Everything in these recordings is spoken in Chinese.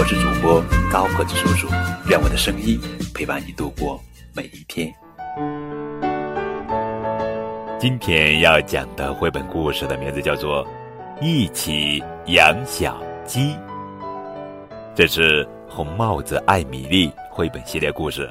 我是主播高个子叔叔，愿我的声音陪伴你度过每一天。今天要讲的绘本故事的名字叫做《一起养小鸡》，这是红帽子艾米丽绘本系列故事，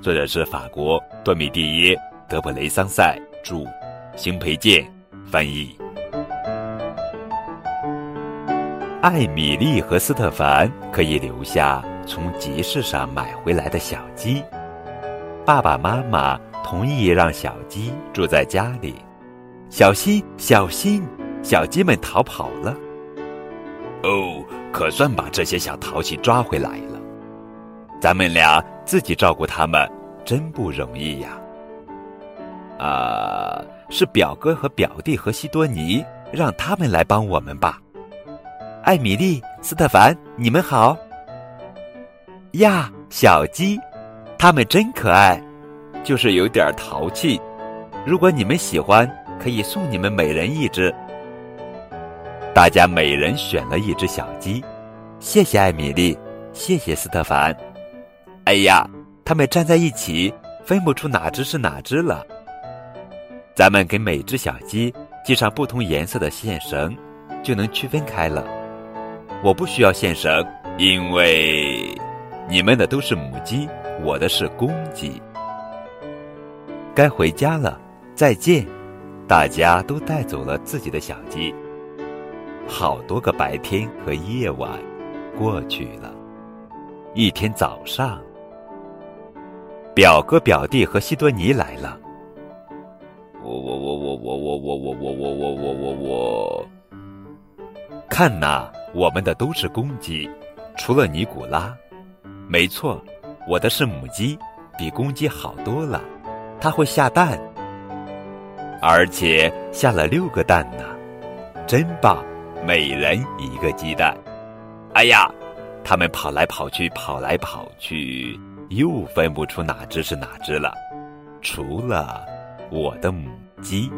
作者是法国多米蒂耶·德普雷桑塞著，邢培建翻译。艾米丽和斯特凡可以留下从集市上买回来的小鸡，爸爸妈妈。同意让小鸡住在家里，小心小心，小鸡们逃跑了。哦，可算把这些小淘气抓回来了。咱们俩自己照顾它们，真不容易呀。啊，是表哥和表弟和西多尼，让他们来帮我们吧。艾米丽、斯特凡，你们好。呀，小鸡，它们真可爱。就是有点淘气，如果你们喜欢，可以送你们每人一只。大家每人选了一只小鸡，谢谢艾米丽，谢谢斯特凡。哎呀，他们站在一起，分不出哪只是哪只了。咱们给每只小鸡系上不同颜色的线绳，就能区分开了。我不需要线绳，因为你们的都是母鸡，我的是公鸡。该回家了，再见！大家都带走了自己的小鸡。好多个白天和夜晚过去了。一天早上，表哥、表弟和西多尼来了。我我我我我我我我我我我我我我，看呐，我们的都是公鸡，除了尼古拉。没错，我的是母鸡，比公鸡好多了。它会下蛋，而且下了六个蛋呢，真棒！每人一个鸡蛋。哎呀，它们跑来跑去，跑来跑去，又分不出哪只是哪只了，除了我的母鸡。